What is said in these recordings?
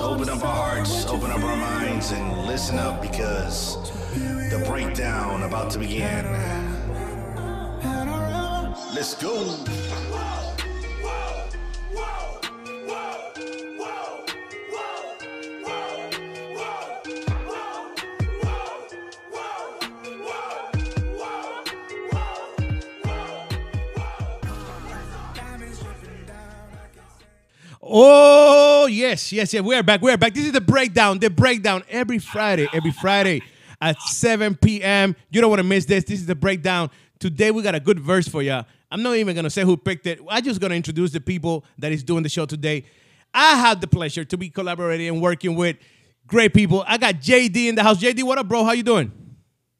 open up our hearts, open up our minds, and listen up because the breakdown about to begin. Let's go. Oh, yes, yes, yes. We're back. We're back. This is the breakdown. The breakdown every Friday, every Friday at 7 p.m. You don't want to miss this. This is the breakdown. Today we got a good verse for you. I'm not even gonna say who picked it. I'm just gonna introduce the people that is doing the show today. I have the pleasure to be collaborating and working with great people. I got JD in the house. JD, what up, bro? How you doing?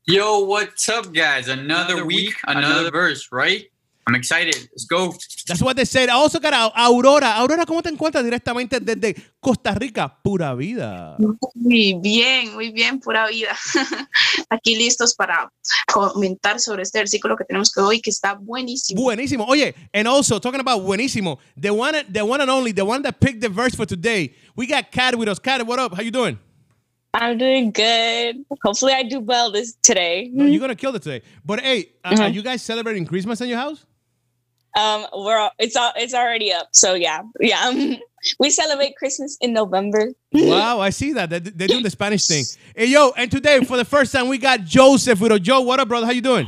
Yo, what's up, guys? Another, week, another, verse, right? I'm excited. Let's go. That's what they said. I also got a- Aurora. Aurora, ¿cómo te encuentras directamente desde Costa Rica? Pura vida. Muy bien, muy bien, pura vida. Aquí listos para comentar sobre este versículo que tenemos que hoy, que está buenísimo. Buenísimo. Oye, and also talking about buenísimo, the one, the one and only, the one that picked the verse for today. We got Kat with us. Kat, what up? How you doing? I'm doing good. Hopefully, I do well this today. No, you're gonna kill it today. But hey, uh, Mhm. are you guys celebrating Christmas in your house? Um, we're all, it's all it's already up. So yeah, yeah. Um, we celebrate Christmas in November. wow, I see that. They- They're doing the Spanish thing. Hey, yo, and today for the first time we got Joseph with a Joe, what up, brother? How you doing?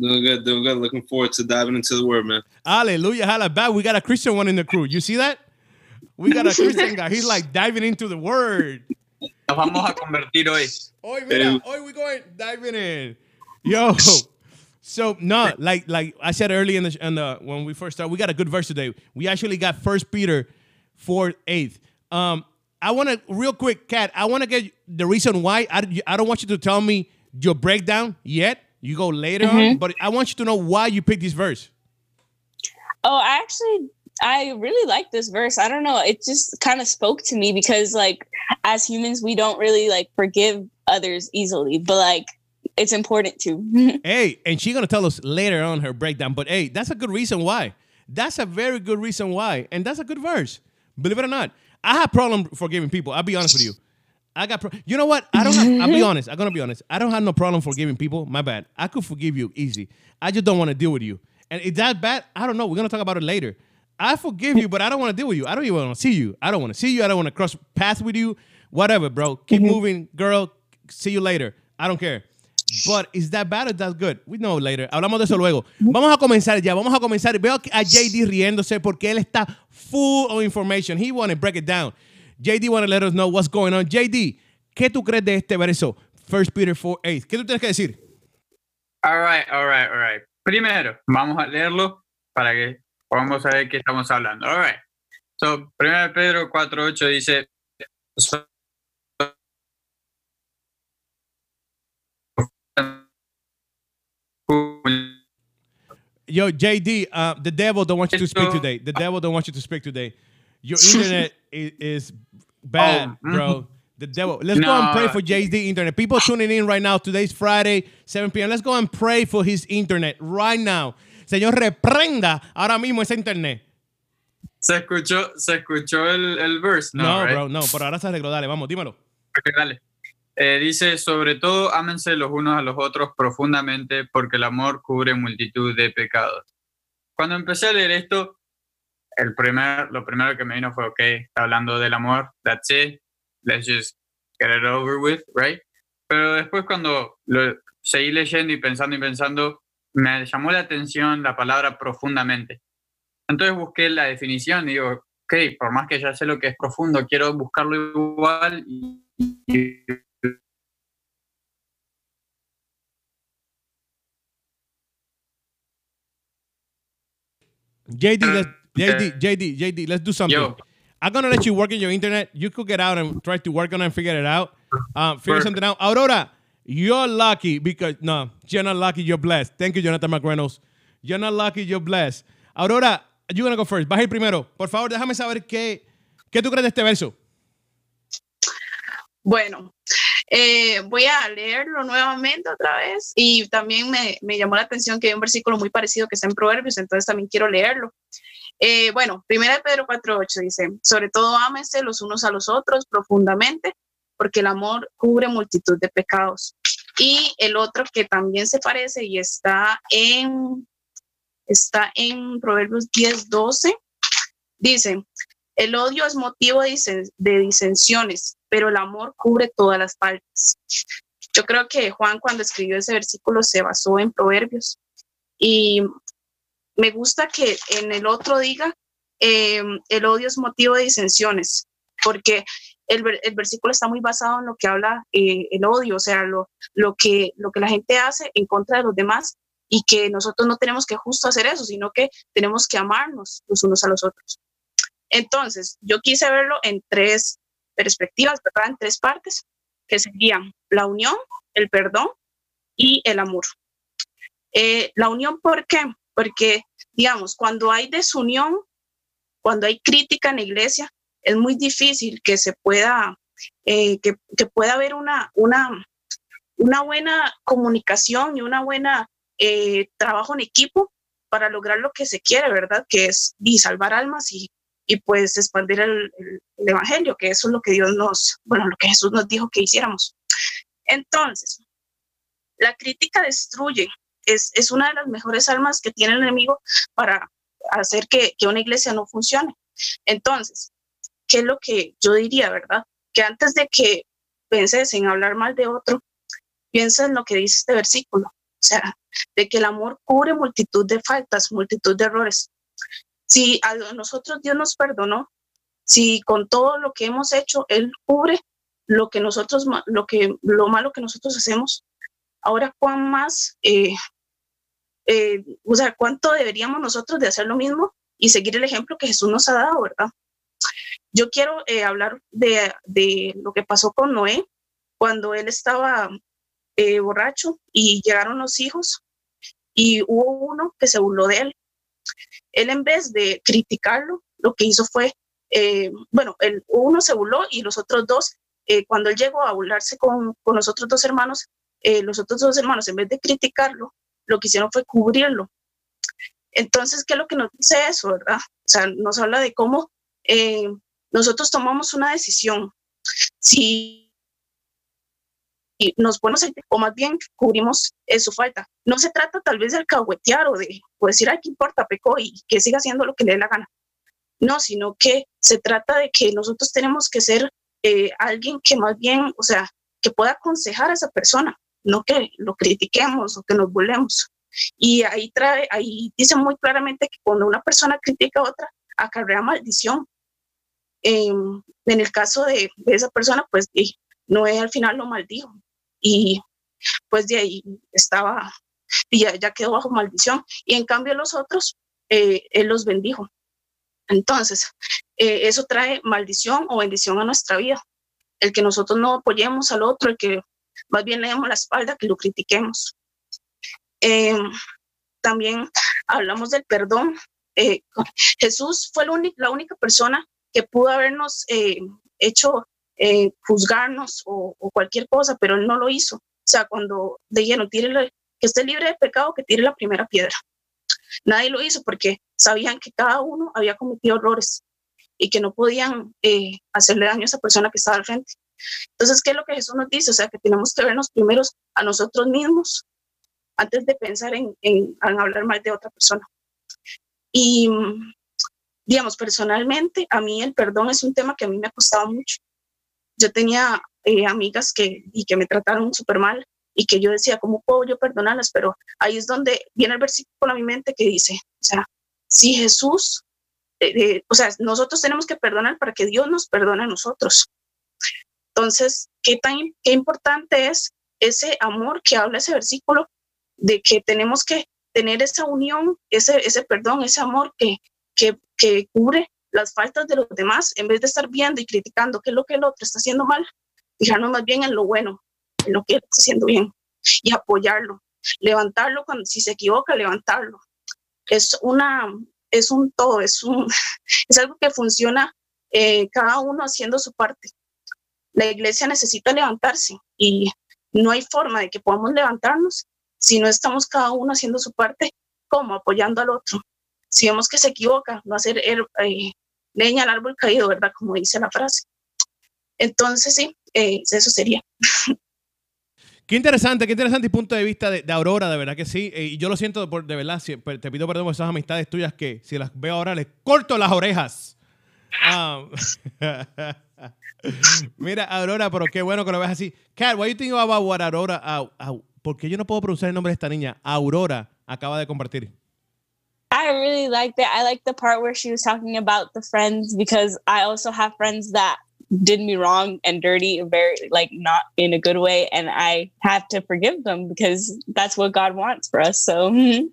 Doing good, doing good. Looking forward to diving into the word, man. Hallelujah, hallelujah. We got a Christian one in the crew. You see that? We got a Christian guy. He's like diving into the word. Nos vamos a convertir hoy. Hoy, mira, hoy we going diving in. Yo. So no, like like I said early in the, in the when we first started, we got a good verse today. We actually got First Peter four eighth. Um, I want to real quick, Kat. I want to get the reason why. I, I don't want you to tell me your breakdown yet. You go later on, but I want you to know why you picked this verse. Oh, I actually I really like this verse. I don't know. It just kind of spoke to me because like as humans, we don't really like forgive others easily, but like it's important too. Hey, and she's gonna tell us later on her breakdown. But hey, that's a good reason why. That's a very good reason why, and that's a good verse. Believe it or not, I have problem forgiving people. I'll be honest with you. I got. Pro- you know what? I don't. Have, I'll be honest. I'm gonna be honest. I don't have no problem forgiving people. My bad. I could forgive you easy. I just don't want to deal with you. And is that bad? I don't know. We're gonna talk about it later. I forgive you, but I don't want to deal with you. I don't even want to see you. I don't want to see you. I don't want to cross paths with you. Whatever, bro. Keep mm-hmm. moving, girl. See you later. I don't care. But is that bad or that's good? We know later. Hablamos de eso luego. Vamos a comenzar ya. Vamos a comenzar. Veo a JD riéndose porque él está full of information. He want to break it down. JD want to let us know what's going on. JD, ¿qué tú crees de este verso? 1 Peter 4, 8. ¿Qué tú tienes que decir? All right, all right, all right. Primero, vamos a leerlo para que podamos saber qué estamos hablando. All right. So, 1 Pedro 4.8 dice, "So- Yo, JD, uh, the devil don't want you to speak today. The devil don't want you to speak today. Your internet is, is bad, Oh, bro. The devil. Let's go and No. pray for JD internet. People tuning in right now. Today's Friday, 7 p.m. Let's go and pray for his internet right now. Señor, reprenda ahora mismo ese internet. ¿Se escuchó, se escuchó el, el verse? No, right? bro, no. Pero ahora se arregló. Dale, vamos, dímelo. Ok, dale. Eh, dice, sobre todo, ámense los unos a los otros profundamente porque el amor cubre multitud de pecados. Cuando empecé a leer esto, el primer, lo primero que me vino fue, ok, está hablando del amor, that's it, let's just get it over with, right? Pero después cuando lo seguí leyendo y pensando y pensando, me llamó la atención la palabra profundamente. Entonces busqué la definición y digo, ok, por más que ya sé lo que es profundo, quiero buscarlo igual y, JD, let's, Uh, JD, JD, JD, let's do something. Yo. I'm gonna let you work in your internet. You could get out and try to work on it and figure it out. Um, figure Perfect. something out. Aurora, you're lucky because no, you're not lucky. You're blessed. Thank you, Jonathan McReynolds. You're not lucky. You're blessed. Aurora, you're gonna go first. Vas a ir primero. Por favor, déjame saber qué, qué tú crees de este verso. Bueno, eh, voy a leerlo nuevamente otra vez y también me, me llamó la atención que hay un versículo muy parecido que está en Proverbios, entonces también quiero leerlo. Eh, bueno, primera de Pedro 4.8 dice, sobre todo ámense los unos a los otros profundamente, porque el amor cubre multitud de pecados. Y el otro que también se parece y está en, está en Proverbios 10.12, dice, el odio es motivo de, disensiones, pero el amor cubre todas las faltas. Yo creo que Juan cuando escribió ese versículo se basó en Proverbios y me gusta que en el otro diga, eh, el odio es motivo de disensiones, porque el, versículo está muy basado en lo que habla eh, el odio, o sea, lo, lo, que, lo que la gente hace en contra de los demás y que nosotros no tenemos que justo hacer eso, sino que tenemos que amarnos los unos a los otros. Entonces, yo quise verlo en tres perspectivas, ¿verdad? En tres partes, que serían la unión, el perdón y el amor. Eh, la unión, ¿por qué? Porque, digamos, cuando hay desunión, cuando hay crítica en la iglesia, es muy difícil que se pueda, eh, que, pueda haber una, una, una buena comunicación y una buena eh, trabajo en equipo para lograr lo que se quiere, ¿verdad? Que es y salvar almas y, y pues expandir el, evangelio, que eso es lo que Dios nos, bueno, lo que Jesús nos dijo que hiciéramos. Entonces, la crítica destruye, es, es una de las mejores armas que tiene el enemigo para hacer que, que una iglesia no funcione. Entonces, ¿qué es lo que yo diría, verdad? Que antes de que penses en hablar mal de otro, piensa en lo que dice este versículo, o sea, de que el amor cubre multitud de faltas, multitud de errores. Si a nosotros Dios nos perdonó, si con todo lo que hemos hecho, Él cubre lo que nosotros, lo que, lo malo que nosotros hacemos, ahora cuán más, eh, eh, o sea, cuánto deberíamos nosotros de hacer lo mismo y seguir el ejemplo que Jesús nos ha dado, ¿verdad? Yo quiero eh, hablar de, de, lo que pasó con Noé cuando él estaba borracho y llegaron los hijos y hubo uno que se burló de él él en vez de criticarlo, lo que hizo fue, eh, bueno, el, uno se burló y los otros dos, eh, cuando él llegó a burlarse con, con los otros dos hermanos, eh, los otros dos hermanos, en vez de criticarlo, lo que hicieron fue cubrirlo. Entonces, ¿qué es lo que nos dice eso, verdad? O sea, nos habla de cómo nosotros tomamos una decisión. Si y nos ponemos o más bien cubrimos eh, su falta. No se trata tal vez de alcahuetear o de decir, ay, ¿qué importa, pecó y que siga haciendo lo que le dé la gana. No, sino que se trata de que nosotros tenemos que ser eh, alguien que más bien, o sea, que pueda aconsejar a esa persona, no que lo critiquemos o que nos burlemos. Y ahí trae, ahí dice muy claramente que cuando una persona critica a otra, acarrea maldición. en el caso de, de esa persona, pues Noé al final lo maldijo y pues de ahí estaba, y ya, quedó bajo maldición. Y en cambio los otros, eh, Él los bendijo. Entonces, eh, eso trae maldición o bendición a nuestra vida. El que nosotros no apoyemos al otro, el que más bien le demos la espalda, que lo critiquemos. Em, también hablamos del perdón. Eh, Jesús fue la única persona que pudo habernos hecho eh, juzgarnos o, cualquier cosa, pero él no lo hizo. O sea, cuando lleno, tire que esté libre de pecado, que tire la primera piedra. Nadie lo hizo porque sabían que cada uno había cometido errores y que no podían eh, hacerle daño a esa persona que estaba al frente. Entonces, ¿qué es lo que Jesús nos dice? O sea, que tenemos que vernos primeros a nosotros mismos antes de pensar en, en hablar mal de otra persona. Y, digamos, personalmente, a mí el perdón es un tema que a mí me ha costado mucho yo tenía eh, amigas que, y que me trataron súper mal y que yo decía, ¿cómo puedo yo perdonarlas? Pero ahí es donde viene el versículo a mi mente que dice, o sea, si Jesús, eh, eh, o sea, nosotros tenemos que perdonar para que Dios nos perdone a nosotros. Entonces, ¿qué tan qué importante es ese amor que habla ese versículo de que tenemos que tener esa unión, ese, ese perdón, ese amor que, que, que cubre las faltas de los demás, en vez de estar viendo y criticando qué es lo que el otro está haciendo mal, fijarnos más bien en lo bueno, en lo que está haciendo bien y apoyarlo, levantarlo cuando si se equivoca, levantarlo. Es una, es un todo, es un, es algo que funciona eh, cada uno haciendo su parte. La iglesia necesita levantarse y no hay forma de que podamos levantarnos si no estamos cada uno haciendo su parte, como apoyando al otro, si vemos que se equivoca, no hacer er- eh, leña al árbol caído, ¿verdad? Como dice la frase. Entonces, sí, eh, eso sería. Qué interesante, qué interesante el punto de vista de, de Aurora, de verdad que sí. Eh, Y yo lo siento, por- de verdad, si- per- te pido perdón por esas amistades tuyas que si las veo ahora les corto las orejas. Ah, Mira, Aurora, pero qué bueno que lo ves así. What do you think about what Aurora, Au- Au- porque yo no puedo pronunciar el nombre de esta niña, Aurora, acaba de compartir. I really liked it. I liked the part where she was talking about the friends because I also have friends that did me wrong and dirty, very like not in a good way, and I have to forgive them because that's what God wants for us. So mhm.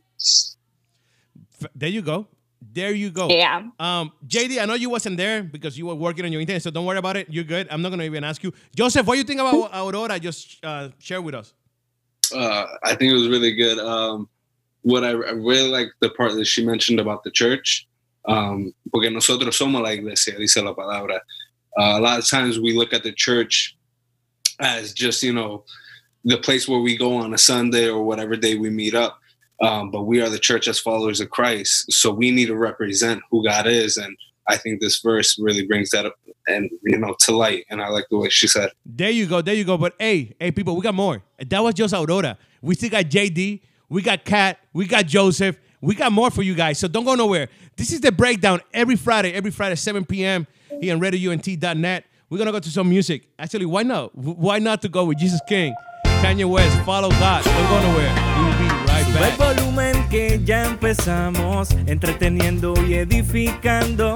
There you go. There you go. yeah, Um, JD, I know you wasn't there because you were working on your internet, so don't worry about it. You're good. I'm not going to even ask you. Joseph, what do you think about Aurora? Just uh, share with us. Uh, I think it was really good. Um, what I, I really like the part that she mentioned about the church, um, porque nosotros somos la iglesia, dice la palabra. Uh, a lot of times we look at the church as just you know the place where we go on a Sunday or whatever day we meet up. Um, but we are the church as followers of Christ, so we need to represent who God is, and I think this verse really brings that up and you know to light. And I like the way she said. There you go. There you go. But hey, hey, people, we got more. That was just Aurora. We still got JD. We got Kat. We got Joseph. We got more for you guys. So don't go nowhere. This is the breakdown every Friday, every Friday, 7 p.m. here on RadioUNT.net. We're going to go to some music. Actually, why not? Why not to go with Jesus King, Kanye West, Follow God. Don't go nowhere. We'll be right el back. volumen que ya empezamos, entreteniendo y edificando.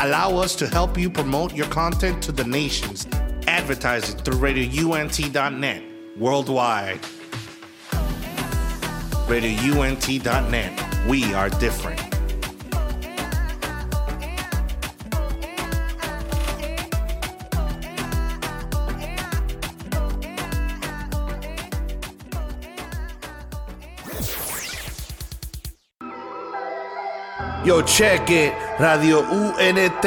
Allow us to help you promote your content to the nations. Advertise it through RadioUNT.net worldwide. RadioUNT.net. We are different. Yo, check it. Radio UNT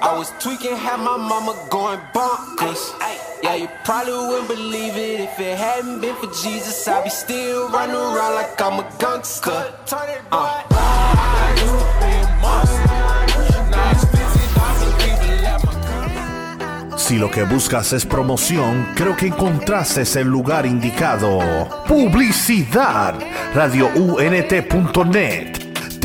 I was tweaking, had my mama going bonkers. Yeah, you probably wouldn't believe it if it hadn't been for Jesus. I'd be still running around like I'm a gangster. Uh. Si lo que buscas es promoción, creo que encontraste el lugar indicado. Publicidad. RadioUNT.net.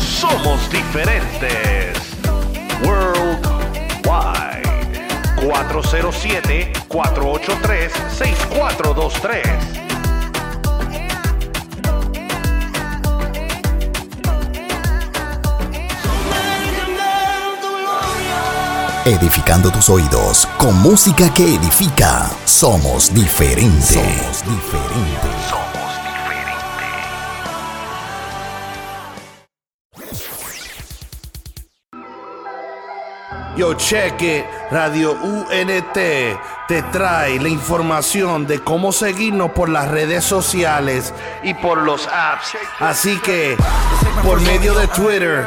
Somos diferentes. Worldwide. 407-483-6423. Edificando tus oídos con música que edifica. Somos diferentes. Somos diferentes. Yo, check. Radio UNT te trae la información de cómo seguirnos por las redes sociales y por los apps. Así que, por medio de Twitter,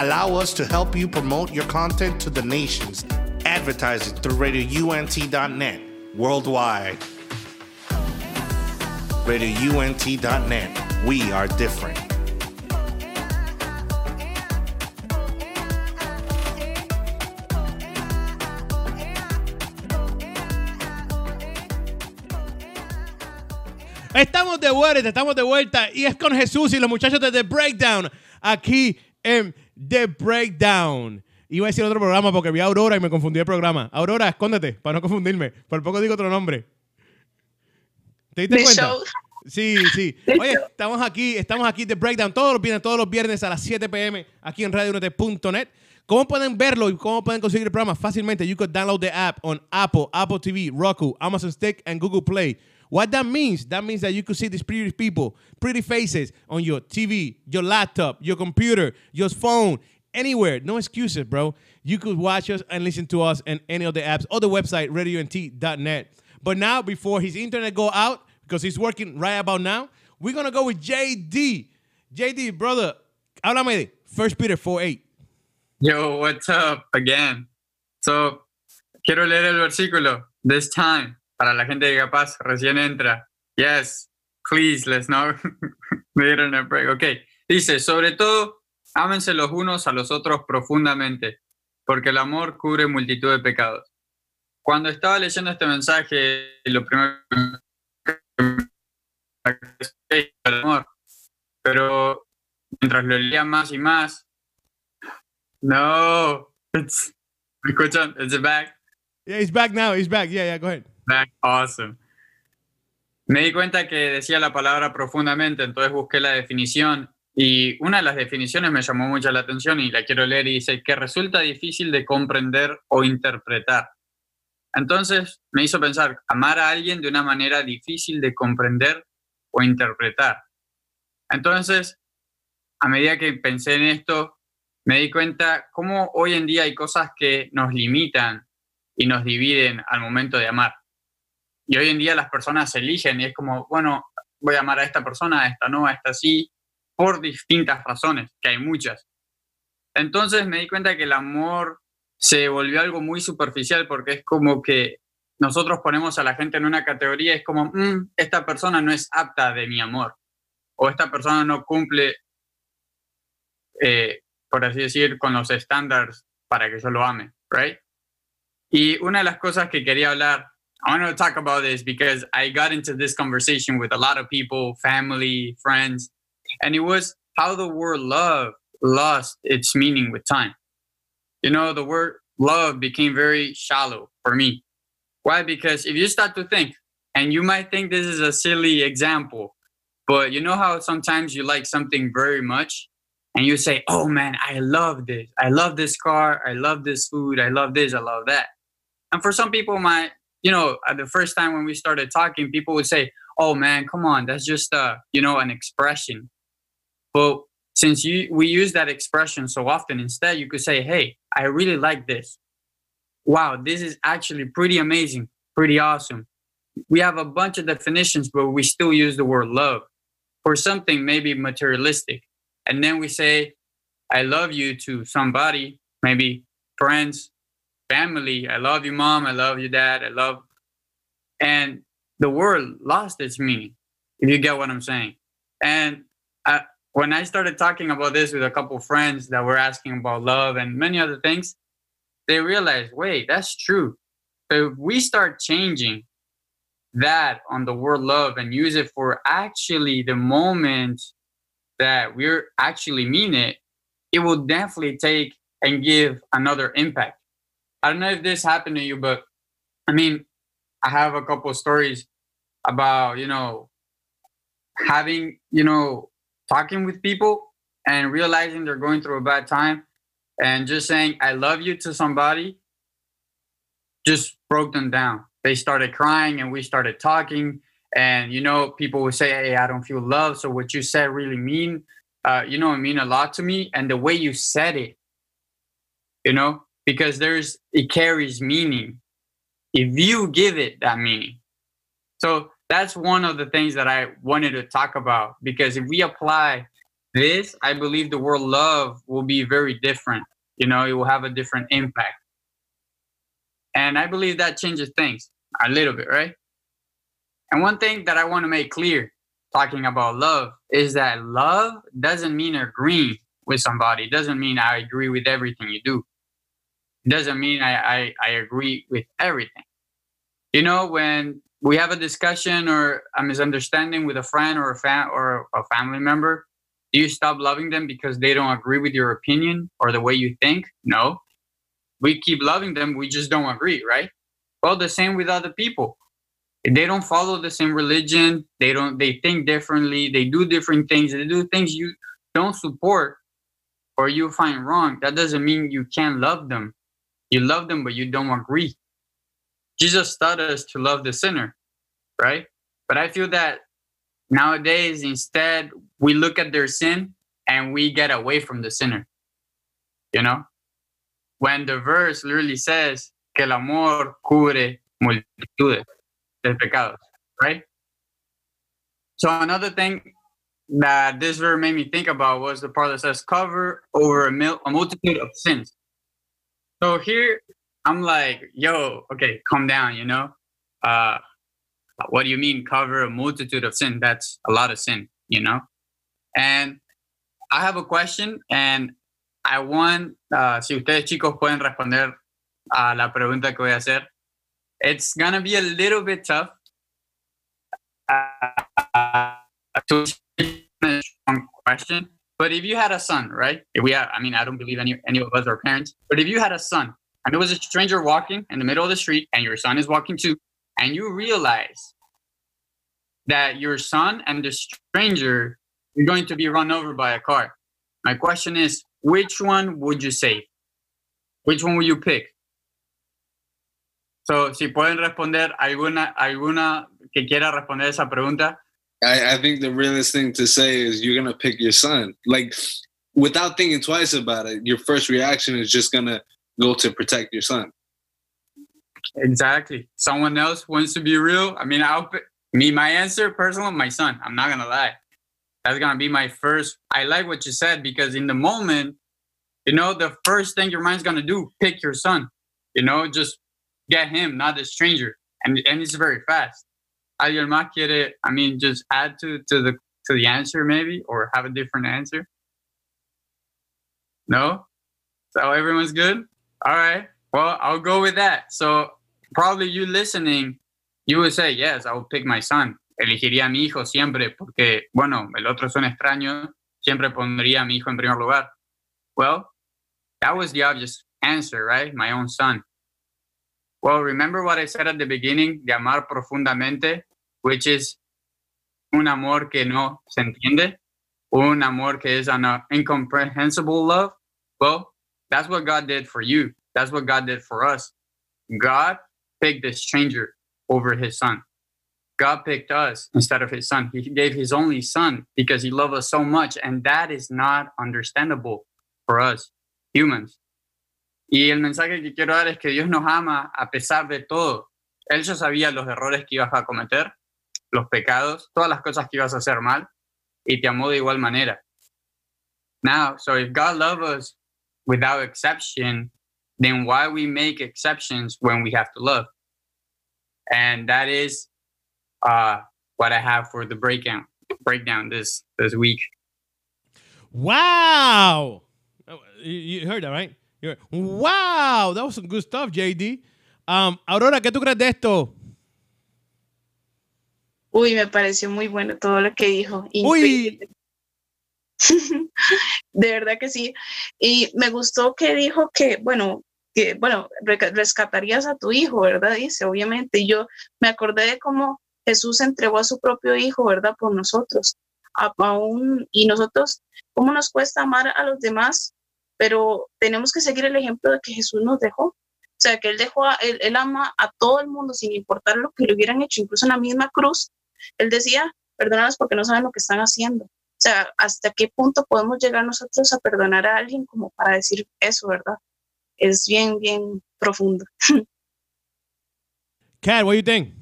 Allow us to help you promote your content to the nations. Advertising through RadioUNT.net worldwide. RadioUNT.net. We are different. Estamos de vuelta, estamos de vuelta. Y es con Jesús y los muchachos de The Breakdown. Aquí en The Breakdown. Iba a decir otro programa porque vi a Aurora y me confundí el programa. Aurora, escóndete para no confundirme. Por poco digo otro nombre. ¿Te diste The cuenta? show. Sí, sí. Oye, estamos aquí, estamos aquí The Breakdown todos los viernes, todos los viernes a las 7 pm aquí en radiounete.net. ¿Cómo pueden verlo y cómo pueden conseguir el programa? Fácilmente, you could download the app on Apple, Apple TV, Roku, Amazon Stick, and Google Play. What that means, that means that you could see these pretty people, pretty faces on your TV, your laptop, your computer, your phone, anywhere. No excuses, bro. You could watch us and listen to us in any of the apps or the website, radiont.net. But now, before his internet go out, because he's working right about now, we're going to go with JD. JD, brother, háblame de 1 Peter 4 8. Yo, what's up again? So, quiero leer el versículo. This time, para la gente que capaz recién entra. Yes, please, let's not leer in a break. Ok, dice, sobre todo, ámense los unos a los otros profundamente, porque el amor cubre multitud de pecados. Cuando estaba leyendo este mensaje, lo primero que me el amor, pero mientras lo leía más y más, no, it's, ¿me escuchan? Is it back? Yeah, he's back now. He's back. Yeah, yeah, go ahead. Me di cuenta que decía la palabra profundamente, entonces busqué la definición y una de las definiciones me llamó mucho la atención y la quiero leer y dice que resulta difícil de comprender o interpretar. Entonces me hizo pensar, amar a alguien de una manera difícil de comprender o interpretar. Entonces, a medida que pensé en esto, me di cuenta cómo hoy en día hay cosas que nos limitan y nos dividen al momento de amar. Y hoy en día las personas eligen y es como, bueno, voy a amar a esta persona, a esta no, a esta sí, por distintas razones, que hay muchas. Entonces me di cuenta que el amor se volvió algo muy superficial porque es como que nosotros ponemos a la gente en una categoría, es como, "Mm, esta persona no es apta de mi amor, o esta persona no cumple eh, por así decir, con los estándares para que yo lo ame, right? Y una de las cosas que quería hablar, I want to talk about this because I got into this conversation with a lot of people, family, friends, and it was how the word love lost its meaning with time. You know, the word love became very shallow for me. Why? Because if you start to think, and you might think this is a silly example, but you know how sometimes you like something very much and you say, Oh man, I love this. I love this car. I love this food. I love this. I love that. And for some people, my, you know, the first time when we started talking, people would say, Oh man, come on, that's just uh, you know, an expression. But since you we use that expression so often, instead you could say, Hey, I really like this. Wow, this is actually pretty amazing, pretty awesome. We have a bunch of definitions, but we still use the word love for something maybe materialistic. And then we say, I love you to somebody, maybe friends, family. I love you, mom. I love you, dad. I love. And the word lost its meaning, if you get what I'm saying. And I, when I started talking about this with a couple friends that were asking about love and many other things, they realized, wait, that's true. If we start changing that on the word love and use it for actually the moment that we're actually mean it, it will definitely take and give another impact. I don't know if this happened to you, but I mean, I have a couple stories about, you know, having, you know, talking with people and realizing they're going through a bad time and just saying, I love you to somebody just broke them down. They started crying and we started talking. And, you know, people would say, Hey, I don't feel love. So what you said really mean, uh, you know, it mean a lot to me. And the way you said it, you know, because there's, it carries meaning if you give it that meaning. So that's one of the things that I wanted to talk about because if we apply this, I believe the word love will be very different. You know, it will have a different impact. And I believe that changes things a little bit, right? And one thing that I want to make clear talking about love is that love doesn't mean agreeing with somebody. It doesn't mean I agree with everything you do. Doesn't mean I, I, I agree with everything. You know, when we have a discussion or a misunderstanding with a friend or a fan or a family member, do you stop loving them because they don't agree with your opinion or the way you think? No. We keep loving them, we just don't agree, right? Well, the same with other people. They don't follow the same religion, they don't they think differently, they do different things, they do things you don't support or you find wrong. That doesn't mean you can't love them. You love them, but you don't agree. Jesus taught us to love the sinner, right? But I feel that nowadays, instead, we look at their sin and we get away from the sinner. You know? When the verse literally says que el amor cubre multitudes de pecados, right? So another thing that this verse made me think about was the part that says cover over a, mil- a multitude of sins. So here I'm like, yo, okay, calm down, you know? Uh, what do you mean cover a multitude of sin? That's a lot of sin, you know? And I have a question and I want, uh, si ustedes chicos pueden responder a la pregunta que voy a hacer. It's gonna be a little bit tough. Uh, to a strong question, but if you had a son, right? If we have, I mean, I don't believe any any of us are parents, but if you had a son and there was a stranger walking in the middle of the street and your son is walking too, and you realize that your son and the stranger are going to be run over by a car. My question is, which one would you save? Which one would you pick? So, si pueden responder alguna, alguna que quiera responder esa pregunta. I, I think the realest thing to say is you're gonna pick your son. Like without thinking twice about it, your first reaction is just gonna go to protect your son. Exactly. Someone else wants to be real. I mean, I'll me my answer personally, my son. I'm not gonna lie. That's gonna be my first. I like what you said because in the moment, you know, the first thing your mind's gonna do, pick your son. You know, just get him, not the stranger. And and it's very fast. ¿Alguien quiere, I mean, just add to, to the to the answer maybe or have a different answer? No? So everyone's good? All right. Well, I'll go with that. So probably you listening, you would say, yes, I will pick my son. Elegiría a mi hijo siempre porque, bueno, el otro son extraños. Siempre pondría a mi hijo en primer lugar. Well, that was the obvious answer, right? My own son. Well, remember what I said at the beginning, de amar profundamente, which is un amor que no se entiende, un amor que es an uh, incomprehensible love. Well, that's what God did for you. That's what God did for us. God picked the stranger over his son. God picked us instead of his son. He gave his only son because he loved us so much. And that is not understandable for us humans. Y el mensaje que quiero dar es que Dios nos ama a pesar de todo. Él ya sabía los errores que ibas a cometer, los pecados, todas las cosas que ibas a hacer mal, y te amó de igual manera. Now, so if God loves us without exception, then why we make exceptions when we have to love? And that is uh, what I have for the breakdown breakdown this this week. Wow! Oh, You heard that, right? Wow! That was some good stuff, JD. Um, Aurora, ¿qué tú crees de esto? Uy, me pareció muy bueno todo lo que dijo. Uy. De verdad que sí. Y me gustó que dijo que, bueno, que, bueno, rescatarías a tu hijo, ¿verdad? Dice, obviamente. Y yo me acordé de cómo Jesús entregó a su propio hijo, ¿verdad? Por nosotros. A- y nosotros, ¿cómo nos cuesta amar a los demás? Pero tenemos que seguir el ejemplo de que Jesús nos dejó. O sea, que él dejó, a- él, él ama a todo el mundo sin importar lo que le hubieran hecho, incluso en la misma cruz. Él decía, perdónalos porque no saben lo que están haciendo. O sea, ¿hasta qué punto podemos llegar nosotros a perdonar a alguien como para decir eso, verdad? Es bien, bien profundo. Kat, what do you think?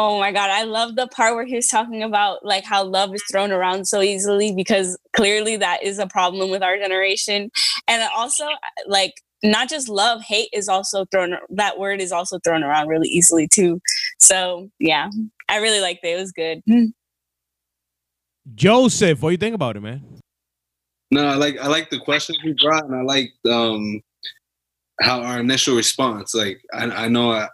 Oh my god, I love the part where he was talking about like how love is thrown around so easily because clearly that is a problem with our generation. And also like not just love, hate is also thrown that word is also thrown around really easily too. So, yeah. I really liked it. It was good. Joseph, what do you think about it, man? No, I like I like the question he brought, and I like um how our initial response. Like I, I know I,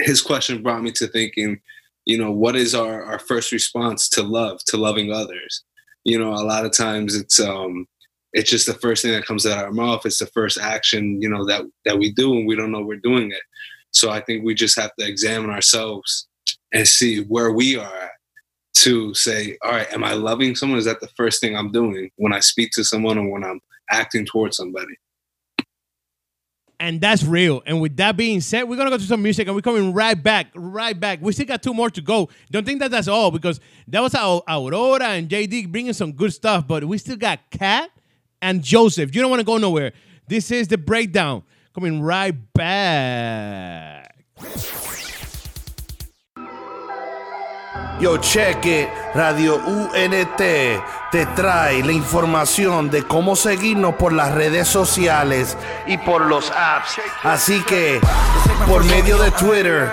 his question brought me to thinking, you know, what is our our first response to love, to loving others? You know, a lot of times it's um it's just the first thing that comes out of our mouth. It's the first action, you know, that that we do, and we don't know we're doing it. So I think we just have to examine ourselves and see where we are at to say, all right, am I loving someone? Is that the first thing I'm doing when I speak to someone or when I'm acting towards somebody? And that's real. And with that being said, we're gonna go to some music and we're coming right back, right back. We still got two more to go. Don't think that that's all because that was our Aurora and JD bringing some good stuff, but we still got Kat and Joseph. You don't want to go nowhere. This is the breakdown. Coming right back. Yo, check it. Radio UNT te trae la información de cómo seguirnos por las redes sociales y por los apps. Así que, por medio de Twitter,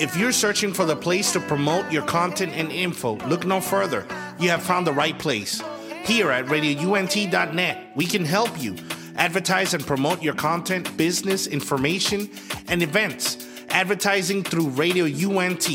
If you're searching for the place to promote your content and info, look no further. You have found the right place. Here at radiount.net, we can help you advertise and promote your content, business, information, and events. Advertising through Radio UNT.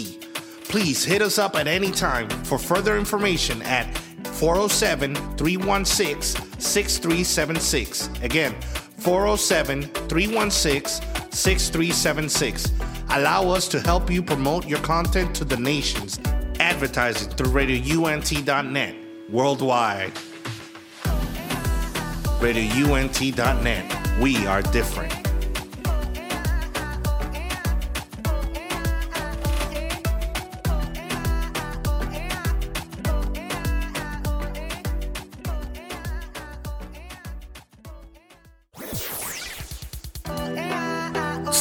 Please hit us up at any time for further information at 407 316 6376. Again, 407 316 6376. Allow us to help you promote your content to the nations. Advertising through radiount.net worldwide. RadioUNT.net. We are different.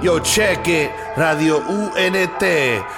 Yo check it, Radio UNT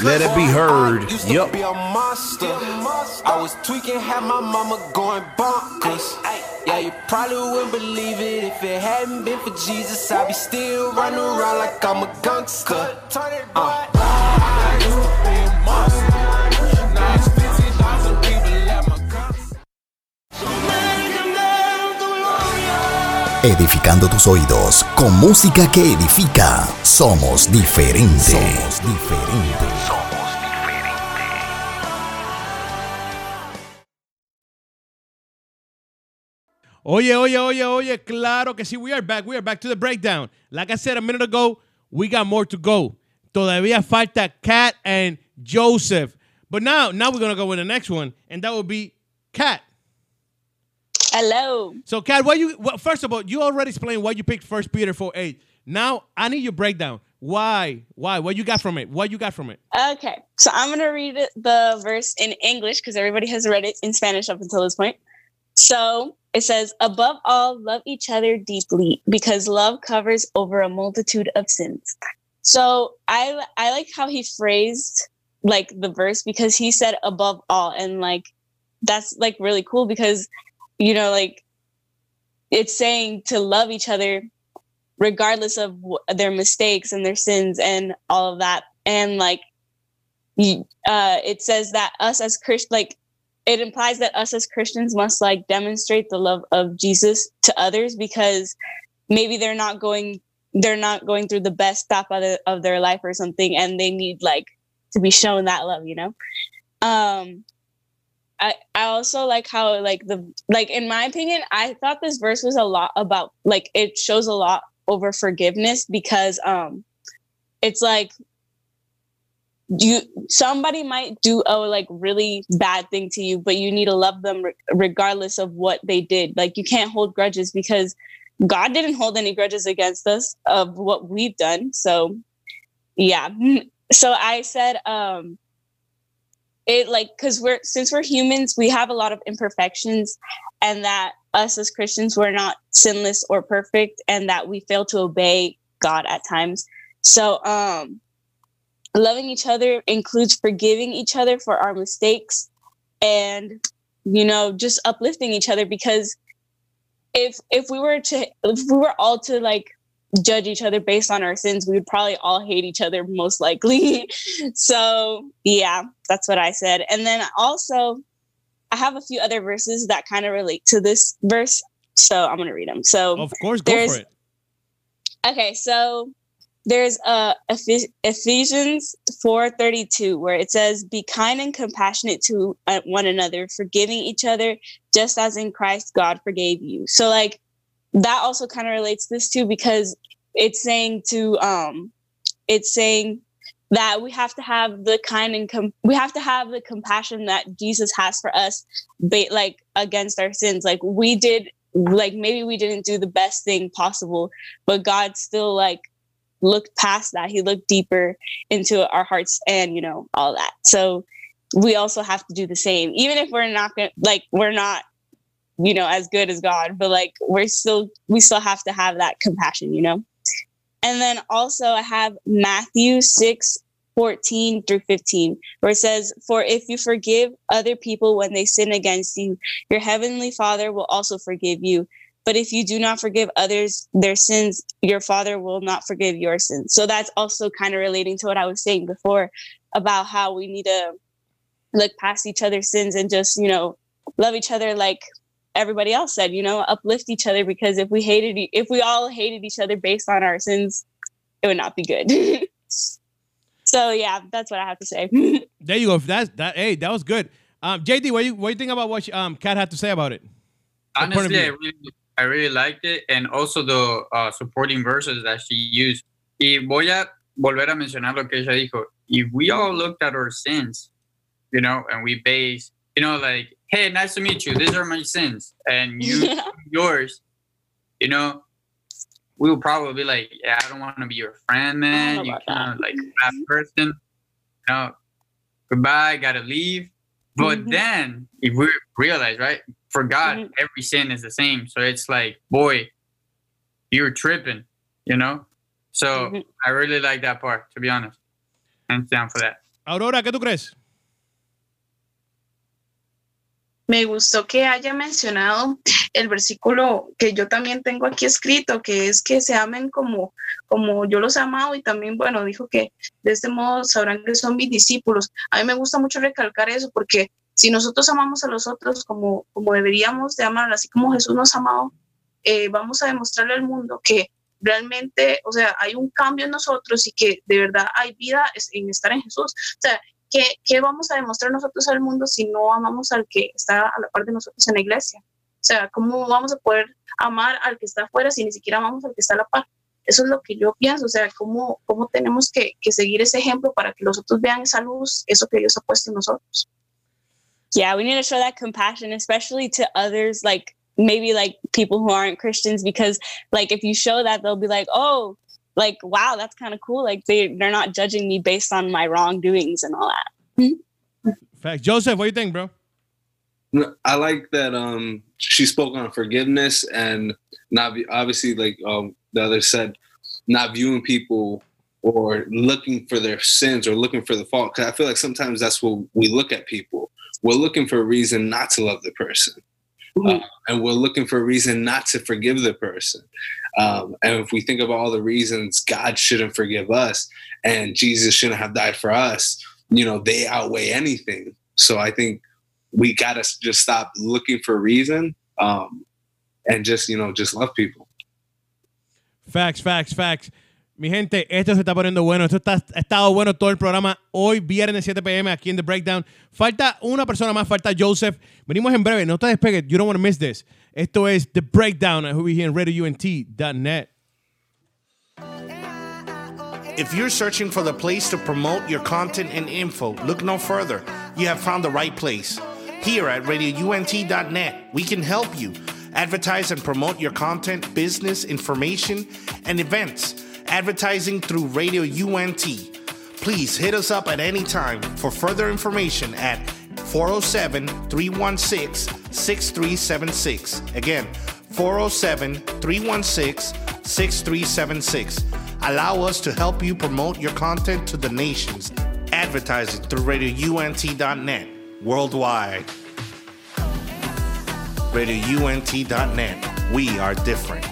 Let it be heard. Yup. I was tweaking, had my mama going bonkers. Yeah, you probably wouldn't believe it if it hadn't been for Jesus. I'd be still running around like I'm a gangster. Uh. Edificando tus oídos con música que edifica. Somos diferentes. Somos diferentes. Oye, oye, oye, oye, claro que sí, we are back, we are back to the breakdown. Like I said a minute ago, we got more to go. Todavía falta Kat and Joseph. But now, now we're gonna go with the next one, and that would be Kat. Hello. So, Kat, what you well, first of all, you already explained why you picked First Peter 4 8. Now I need your breakdown. Why? Why? What you got from it? What you got from it? Okay, so I'm gonna read the verse in English because everybody has read it in Spanish up until this point. So it says, "Above all, love each other deeply, because love covers over a multitude of sins." So I I like how he phrased like the verse because he said above all, and like that's like really cool because you know like it's saying to love each other regardless of their mistakes and their sins and all of that and like uh it says that us as christ like it implies that us as christians must like demonstrate the love of jesus to others because maybe they're not going they're not going through the best stuff of, the, of their life or something and they need like to be shown that love you know? Um I, I also like how like the like in my opinion i thought this verse was a lot about like it shows a lot over forgiveness because um it's like you somebody might do a like really bad thing to you but you need to love them re- regardless of what they did. Like you can't hold grudges because god didn't hold any grudges against us of what we've done. So yeah. So i said um it like because we're since we're humans we have a lot of imperfections and that us as christians we're not sinless or perfect and that we fail to obey god at times. So um loving each other includes forgiving each other for our mistakes and you know just uplifting each other because if if we were to if we were all to like judge each other based on our sins we would probably all hate each other most likely. So yeah that's what i said. And then also i have a few other verses that kind of relate to this verse so i'm going to read them so Of course, go for it. Okay, so there's uh Ephes- Ephesians 4:32 where it says be kind and compassionate to uh, one another, forgiving each other just as in Christ God forgave you. So like that also kind of relates this too because it's saying to um it's saying that we have to have the kind and com- we have to have the compassion that Jesus has for us ba- like against our sins like we did like maybe we didn't do the best thing possible but God still like looked past that. He looked deeper into our hearts and you know all that. So we also have to do the same. Even if we're not gonna like we're not you know as good as god but like we're still we still have to have that compassion you know? And then also i have matthew 6 14 through 15 where it says for if you forgive other people when they sin against you your heavenly father will also forgive you but if you do not forgive others their sins, your father will not forgive your sins. So that's also kind of relating to what I was saying before about how we need to look past each other's sins and just, you know, love each other like everybody else said, you know, uplift each other because if we hated e- if we all hated each other based on our sins, it would not be good. so yeah, that's what I have to say. There you go. That's that. Hey, that was good. Um, JD, what you what you think about what she- um Kat had to say about it? Her point of honestly, I view. really, I really liked it, and also the uh, supporting verses that she used. Y voy a volver a mencionar lo que ella dijo. If we all looked at our sins, you know, and we base, you know, like, hey, nice to meet you. These are my sins, and you yours, you know, we will probably be like, yeah, I don't want to be your friend, man. You kind of like a bad person. You know, goodbye, gotta leave. But Mhm. then, if we realize, right, for God, Mhm. every sin is the same. So it's like, boy, you're tripping, you know? So Mhm. I really like that part, to be honest. Hands down for that. Aurora, ¿qué tú crees? Me gustó que haya mencionado el versículo que yo también tengo aquí escrito, que es que se amen como, como yo los he amado y también, bueno, dijo que de este modo sabrán que son mis discípulos. A mí me gusta mucho recalcar eso porque si nosotros amamos a los otros como, como deberíamos de amar, así como Jesús nos ha amado, eh, vamos a demostrarle al mundo que realmente, o sea, hay un cambio en nosotros y que de verdad hay vida en estar en Jesús. O sea, ¿qué, qué vamos a demostrar nosotros al mundo si no amamos al que está a la par de nosotros en la iglesia? O sea, ¿cómo vamos a poder amar al que está afuera si ni siquiera amamos al que está a la par? Eso es lo que yo pienso, o sea, cómo, cómo tenemos que, que seguir ese ejemplo para que los otros vean esa luz, eso que Dios ha puesto en nosotros. Yeah, we need to show that compassion, especially to others, like maybe like people who aren't Christians, because like if you show that, they'll be like, oh, like wow, that's kind of cool. Like they they're not judging me based on my wrongdoings and all that. Fact. Joseph, what do you think, bro? I like that um she spoke on forgiveness and not be, obviously like um the other said not viewing people or looking for their sins or looking for the fault because I feel like sometimes that's what we look at people we're looking for a reason not to love the person. Uh, and we're looking for a reason not to forgive the person. Um, and if we think of all the reasons God shouldn't forgive us and Jesus shouldn't have died for us, you know, they outweigh anything. So I think we got to just stop looking for a reason um, and just, you know, just love people. Facts, facts, facts. Mi gente, esto se está poniendo bueno. Esto está, ha estado bueno todo el programa. Hoy, viernes 7 pm, aquí en The Breakdown. Falta una persona más, falta Joseph. Venimos en breve, no te despegues. You don't want to miss this. Esto es The Breakdown. We'll be here in RadioUNT.net. If you're searching for the place to promote your content and info, look no further. You have found the right place. Here at RadioUNT.net, we can help you advertise and promote your content, business, information, and events. Advertising through Radio UNT. Please hit us up at any time for further information at 407 316 6376. Again, 407 316 6376. Allow us to help you promote your content to the nations. Advertising through RadioUNT.net worldwide. RadioUNT.net. We are different.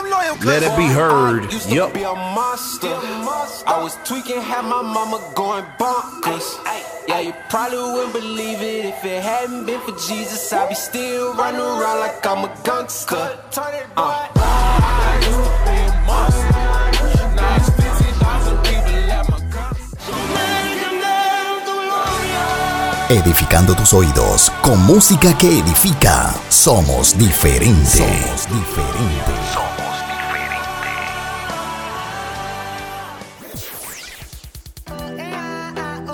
Let it be heard. Yup. I was tweaking, had my mama going bonkers. Yeah, you probably wouldn't believe it if it hadn't been for Jesus. I'd be still running around like I'm a gangster. Uh. Edificando tus oídos con música que edifica. Somos diferentes. Somos diferentes.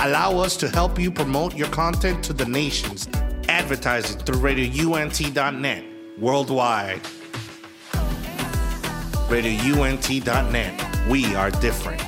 Allow us to help you promote your content to the nations. Advertising through RadioUNT.net worldwide. RadioUNT.net. We are different.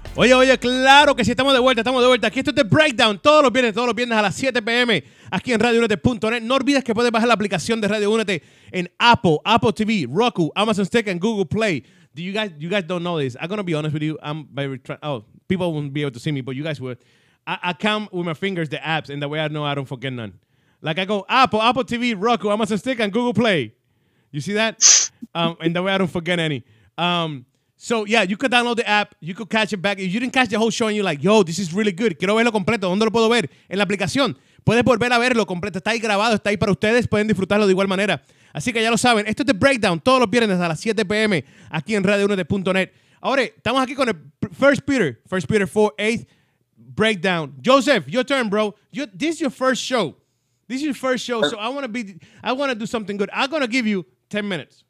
Oye, oye, claro que sí, estamos de vuelta, estamos de vuelta. Aquí esto es Breakdown, todos los viernes, todos los viernes a las 7 pm, aquí en RadioUnete.net. No olvides que puedes bajar la aplicación de Radio Únete en Apple, Apple TV, Roku, Amazon Stick, and Google Play. Do you guys, you guys don't know this? I'm gonna be honest with you. I'm very, oh, people won't be able to see me, but you guys would. I, I count with my fingers the apps, and that way I know I don't forget none. Like I go Apple, Apple TV, Roku, Amazon Stick, and Google Play. You see that? Um, and that way I don't forget any. Um, so yeah, you could download the app, you could catch it back. If you didn't catch the whole show and you're like, yo, this is really good, quiero verlo completo, ¿dónde lo puedo ver? En la aplicación. Puedes volver a verlo completo, está ahí grabado, está ahí para ustedes, pueden disfrutarlo de igual manera. Así que ya lo saben, esto es The Breakdown, todos los viernes a las 7 pm, aquí en RadioUnete.net. Ahora, estamos aquí con el First Peter, First Peter 4, 8 Breakdown. Joseph, your turn, bro. You, this is your first show. This is your first show, so I want to be, I want to do something good. I'm gonna give you 10 minutes.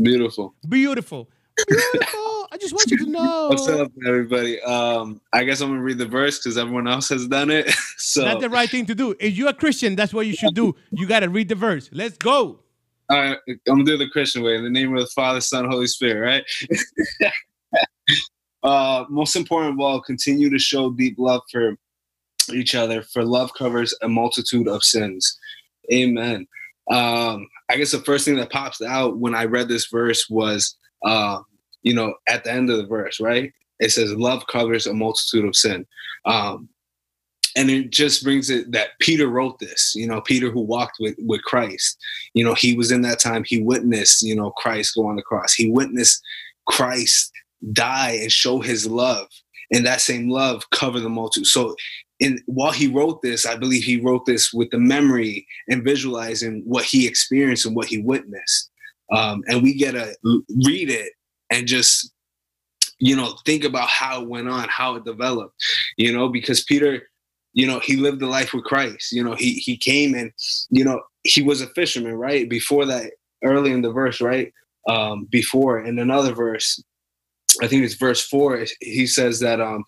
Beautiful. Beautiful. Beautiful. I just want you to know. What's up, everybody? Um, I guess I'm gonna read the verse because everyone else has done it. so, That's the right thing to do. If you're a Christian, that's what you should do. You got to read the verse. Let's go. all right, I'm gonna do the Christian way. In the name of the Father, Son, Holy Spirit. Right. uh, most important of all, continue to show deep love for each other. For love covers a multitude of sins. Amen. Um, I guess the first thing that pops out when I read this verse was, uh, you know, at the end of the verse, right? It says, "Love covers a multitude of sin." Um, and it just brings it that Peter wrote this, you know, Peter who walked with, with Christ, you know, he was in that time, he witnessed, you know, Christ go on the cross. He witnessed Christ die and show his love. And that same love cover the multitude. So in while he wrote this, I believe he wrote this with the memory and visualizing what he experienced and what he witnessed. Um, and we get to read it and just you know think about how it went on how it developed you know because peter you know he lived the life with christ. You know he he came and you know he was a fisherman right? Before that early in the verse right? Um before in another verse i think it's verse four he says that um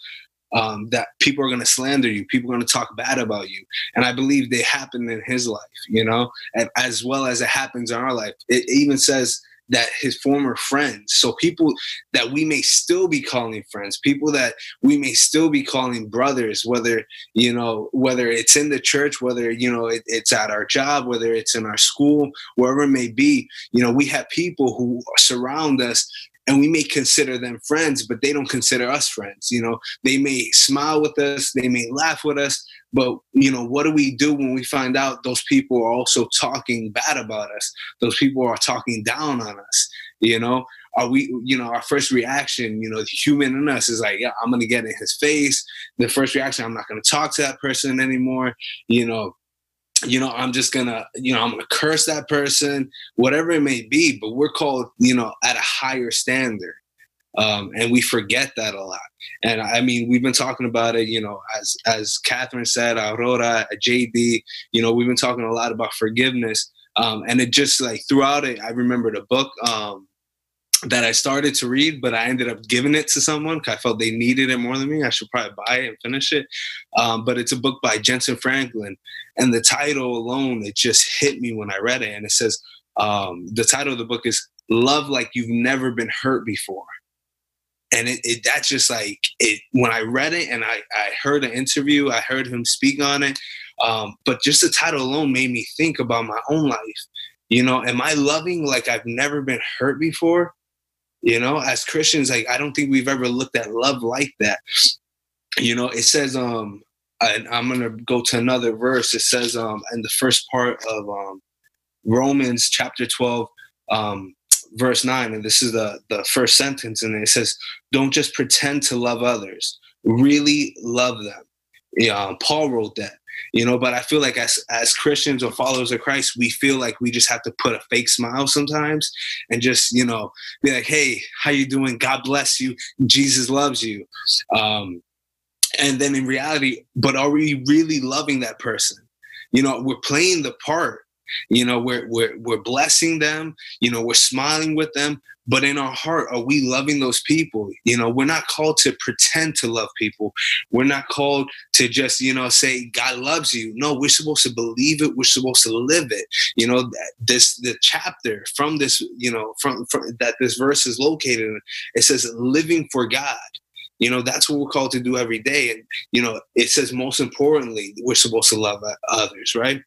um, that people are going to slander you, people are going to talk bad about you, and I believe they happened in his life, you know, and as well as it happens in our life. It even says that his former friends, so people that we may still be calling friends, people that we may still be calling brothers, whether you know, whether it's in the church, whether you know it, it's at our job, whether it's in our school, wherever it may be, you know, we have people who surround us and we may consider them friends, but they don't consider us friends. You know, they may smile with us, they may laugh with us, but you know, what do we do when we find out those people are also talking bad about us? Those people are talking down on us. You know, are we? You know, our first reaction, you know, the human in us is like, yeah, I'm gonna get in his face. The first reaction, I'm not gonna talk to that person anymore. You know, you know i'm just gonna you know i'm gonna curse that person whatever it may be but we're called you know at a higher standard um, and we forget that a lot. And i mean we've been talking about it you know as as catherine said aurora jd you know we've been talking a lot about forgiveness um, and it just like throughout it i remembered a book um, that I started to read, but I ended up giving it to someone because I felt they needed it more than me. I should probably buy it and finish it. Um, but it's a book by Jentezen Franklin, and the title alone it just hit me when I read it. And it says um, the title of the book is "Love Like You've Never Been Hurt Before." And it, it that's just like it when I read it and I, I heard an interview, I heard him speak on it. Um, but just the title alone made me think about my own life. You know, am I loving like I've never been hurt before? You know, as Christians, like I don't think we've ever looked at love like that. You know, it says, um, and I'm gonna go to another verse. It says, um, in the first part of um, Romans chapter 12, um, verse 9, and this is the the first sentence, and it says, "Don't just pretend to love others; really love them." Yeah, Paul wrote that you know but i feel like as as christians or followers of christ we feel like we just have to put a fake smile sometimes and just you know be like hey how you doing? God bless you. Jesus loves you. Um and then in reality but are we really loving that person? You know we're playing the part. You know we're we're we're blessing them. You know we're smiling with them but in our heart are we loving those people? You know we're not called to pretend to love people. We're not called to just you know say god loves you. No we're supposed to believe it. We're supposed to live it. You know this the chapter from this you know from, from that this verse is located in it says living for god. You know that's what we're called to do every day. And you know it says most importantly we're supposed to love others right?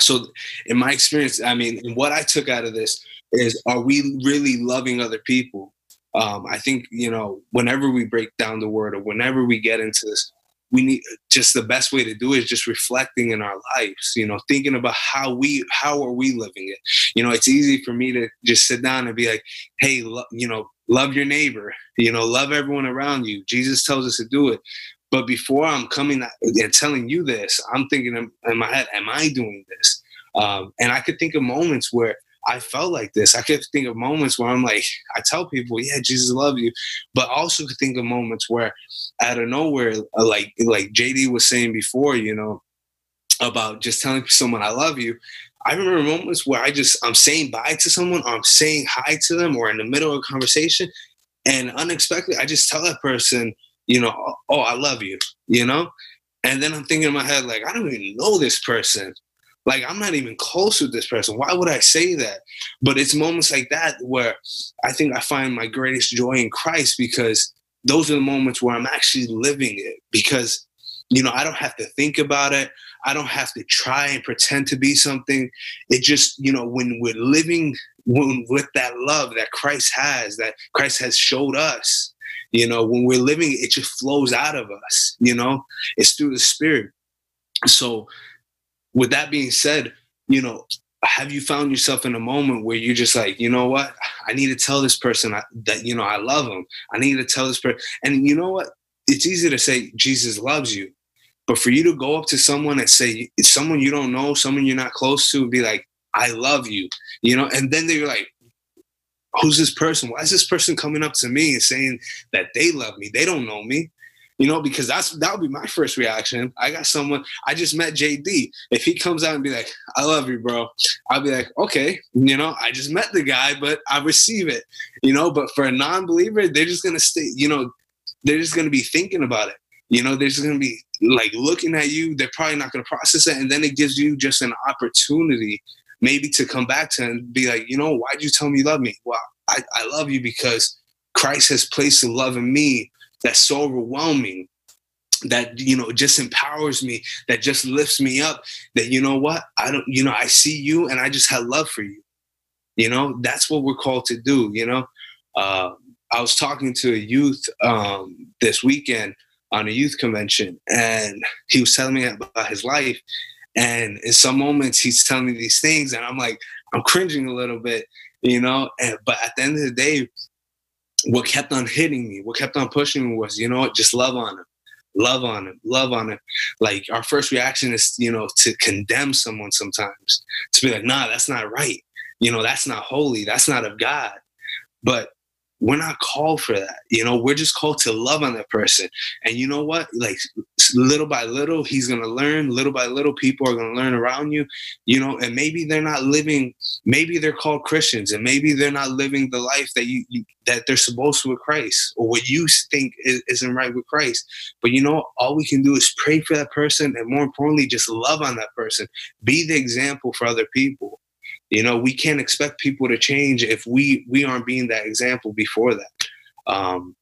So in my experience i mean what i took out of this is are we really loving other people? Um, i think you know whenever we break down the word or whenever we get into this we need just the best way to do it is just reflecting in our lives you know thinking about how we how are we living it? You know it's easy for me to just sit down and be like hey lo- you know love your neighbor you know love everyone around you. Jesus tells us to do it. But before i'm coming and telling you this i'm thinking in my head am i doing this? Um, and i could think of moments where I felt like this. I could think of moments where I'm like, I tell people, yeah, Jesus loves you, but also could think of moments where out of nowhere, uh, like like JD was saying before, you know, about just telling someone I love you. I remember moments where I just I'm saying bye to someone, or I'm saying hi to them, or in the middle of a conversation, and unexpectedly, I just tell that person, you know, oh, I love you, you know, and then I'm thinking in my head like, I don't even know this person, like I'm not even close with this person. Why would I say that? But it's moments like that where I think I find my greatest joy in Christ because those are the moments where I'm actually living it because you know, I don't have to think about it. I don't have to try and pretend to be something. It just, you know, when we're living when, with that love that Christ has, that Christ has showed us, you know, when we're living, it just flows out of us, you know, it's through the Spirit. So with that being said, you know, have you found yourself in a moment where you're just like, you know what? I need to tell this person uh, that, you know, I love them. I need to tell this person. And you know what? It's easy to say Jesus loves you. But for you to go up to someone and say, someone you don't know, someone you're not close to, be like, I love you, you know, and then they're like, who's this person? Why is this person coming up to me and saying that they love me? They don't know me you know, because that's that would be my first reaction. I got someone I just met JD. If he comes out and be like, "I love you, bro," I'll be like, "Okay," you know, I just met the guy, but I receive it, you know. But for a non-believer, they're just gonna stay, you know, they're just gonna be thinking about it. You know, they're just gonna be like looking at you. They're probably not gonna process it, and then it gives you just an opportunity, maybe to come back to and be like, you know, why'd you tell me you love me? Well, I, I love you because Christ has placed love in me that's so overwhelming that you know just empowers me that just lifts me up that you know what i don't you know i see you and i just have love for you. You know that's what we're called to do you know? Uh, i was talking to a youth um, this weekend on a youth convention and he was telling me about his life. And in some moments he's telling me these things and i'm like i'm cringing a little bit you know? And, but at the end of the day what kept on hitting me, what kept on pushing me was, you know what, just love on him, love on him, love on him. Like our first reaction is, you know, to condemn someone sometimes, to be like, nah, that's not right. You know, that's not holy, that's not of God. But we're not called for that. You know, we're just called to love on that person. And you know what? Like little by little, he's going to learn. Little by little, people are going to learn around you, you know, and maybe they're not living, maybe they're called Christians and maybe they're not living the life that you, you that they're supposed to with Christ or what you think is, isn't right with Christ. But you know, all we can do is pray for that person and more importantly, just love on that person. Be the example for other people. You know, we can't expect people to change if we we aren't being that example before that. Um,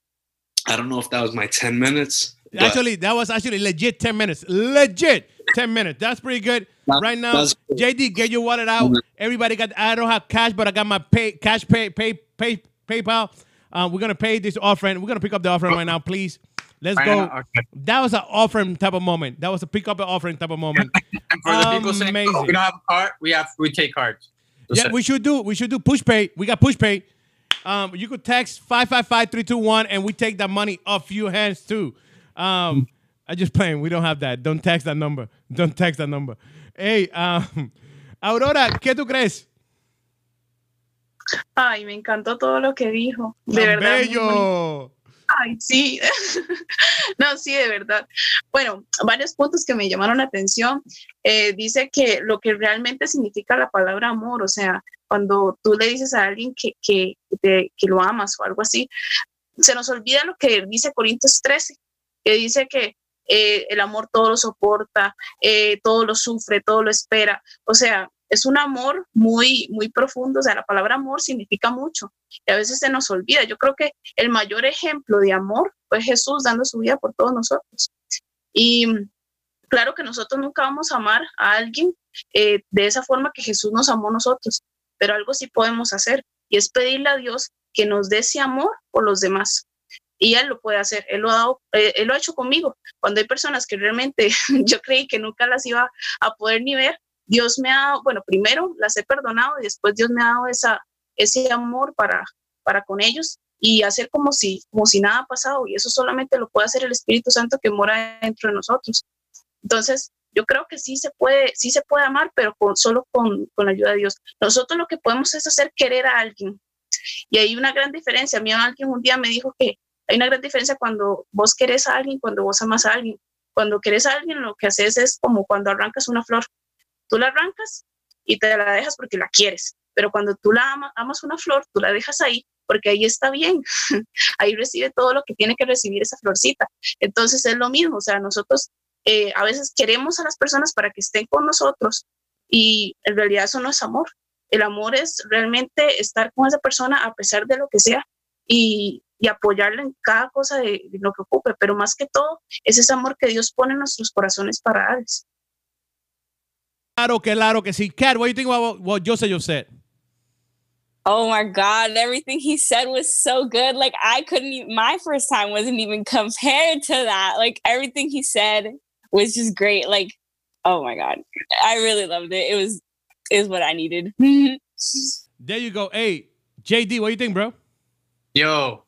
I don't know if that was my 10 minutes. Actually, that was actually legit 10 minutes. Legit 10 minutes. That's pretty good. That- right now, JD, get your wallet out. Mhm. Everybody got I don't have cash, but I got my pay cash pay pay pay PayPal. Uh, we're gonna pay this offering. We're gonna pick up the offering right now, please. Let's go. okay. That was an offering type of moment. That was a pick up an offering type of moment. And for the people saying Amazing. "Oh, we don't have a card, we have we take cards. That's yeah, it. we should do we should do Pushpay. We got Pushpay. Um, you could text five five five three two one, and we take that money off your hands too. Um, I just playing. We don't have that. Don't text that number. Don't text that number. Hey, um, Aurora, ¿qué tú crees? Ay, me encantó todo lo que dijo. De Tan verdad. muy bello. Ay, sí. no, sí, de verdad. Bueno, varios puntos que me llamaron la atención. Eh, dice que lo que realmente significa la palabra amor, o sea, cuando tú le dices a alguien que, que, te- que lo amas o algo así, se nos olvida lo que dice Corintios 13, que dice que eh, el amor todo lo soporta, eh, todo lo sufre, todo lo espera. O sea, es un amor muy, muy profundo. O sea, la palabra amor significa mucho y a veces se nos olvida. Yo creo que el mayor ejemplo de amor fue Jesús dando su vida por todos nosotros. Y claro que nosotros nunca vamos a amar a alguien eh, de esa forma que Jesús nos amó a nosotros, pero algo sí podemos hacer y es pedirle a Dios que nos dé ese amor por los demás. Y Él lo puede hacer, Él lo ha, dado- eh, él lo ha hecho conmigo. Cuando hay personas que realmente yo creí que nunca las iba a poder ni ver, Dios me ha dado, bueno, primero las he perdonado y después Dios me ha dado esa, ese amor para, para con ellos y hacer como si, como si nada ha pasado. Y eso solamente lo puede hacer el Espíritu Santo que mora dentro de nosotros. Entonces, yo creo que sí se puede, sí se puede amar, pero solo con, con la ayuda de Dios. Nosotros lo que podemos es hacer querer a alguien. Y hay una gran diferencia. A mí alguien un día me dijo que hay una gran diferencia cuando vos querés a alguien, cuando vos amas a alguien. Cuando querés a alguien, lo que haces es como cuando arrancas una flor. Tú la arrancas y te la dejas porque la quieres. Pero cuando tú la ama- amas una flor, tú la dejas ahí porque ahí está bien. ahí recibe todo lo que tiene que recibir esa florcita. Entonces es lo mismo. O sea, nosotros eh, a veces queremos a las personas para que estén con nosotros y en realidad eso no es amor. El amor es realmente estar con esa persona a pesar de lo que sea y, y apoyarla en cada cosa de, de lo que ocupe, pero más que todo es ese amor que Dios pone en nuestros corazones para darles. Claro que claro que sí. Kat, what do you think about what Joseph just said? Oh my God, everything he said was so good. Like, I couldn't even, my first time wasn't even compared to that. Like, everything he said was just great. Like, oh my God, I really loved it. It was, is what I needed. There you go. Hey, JD, what do you think, bro? Yo,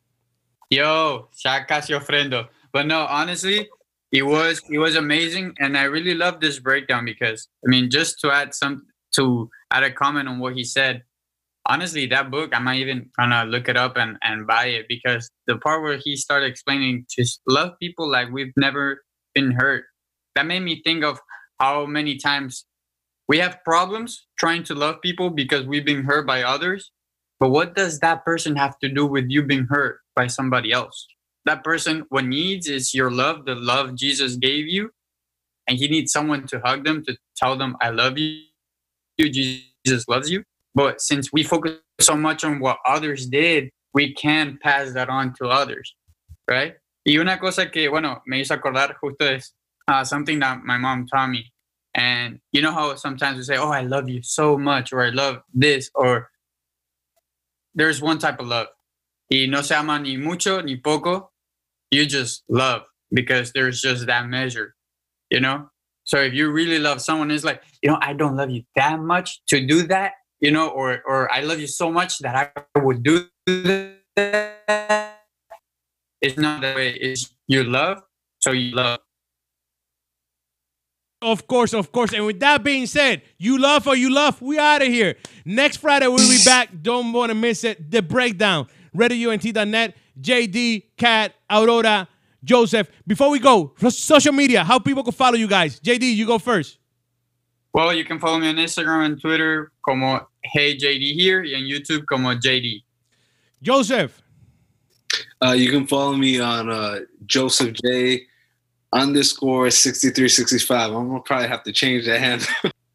yo, ya casi ofrendo. But no, honestly, it was it was amazing, and I really love this breakdown because I mean, just to add some to add a comment on what he said. Honestly, that book I might even gonna look it up and and buy it because the part where he started explaining to love people like we've never been hurt, that made me think of how many times we have problems trying to love people because we've been hurt by others but what does that person have to do with you being hurt by somebody else? That person, what needs is your love, the love Jesus gave you, and he needs someone to hug them to tell them, "I love you." You, Jesus loves you. But since we focus so much on what others did, we can pass that on to others, right? Y una cosa que, bueno, me hizo acordar justo es uh, something that my mom taught me. And you know how sometimes we say, "Oh, I love you so much," or "I love this," or there's one type of love. Y no se ama ni mucho ni poco. You just love because there's just that measure, you know? So if you really love someone, it's like, you know, I don't love you that much to do that, you know, or or I love you so much that I would do that. It's not that way. It's you love, so you love. Of course, of course. And with that being said, you love or you love, we out of here. Next Friday, we'll be back. Don't want to miss it. The breakdown. RadioUNT.net, JD, Kat, Aurora, Joseph. Before we go, social media, how people can follow you guys. JD, you go first. Well, you can follow me on Instagram and Twitter como Hey JD here y on YouTube como JD. Joseph. Uh, you can follow me on uh, Joseph J underscore 6365. I'm gonna probably have to change that handle.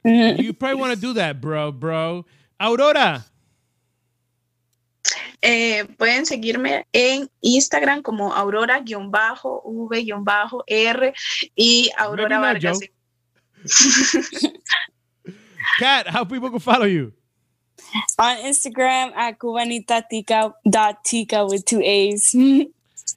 You probably want to do that, bro, bro. Aurora. Eh, pueden seguirme en Instagram como Aurora-V-R y Aurora Vargas. Kat, how people can follow you? On Instagram at cubanitatica.tica with two A's.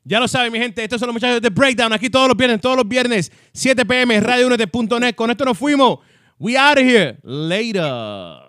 Ya lo saben, mi gente. Estos son los muchachos de Breakdown. Aquí todos los viernes, todos los viernes, 7 pm, radio1.net. Con esto nos fuimos. We out of here. Later.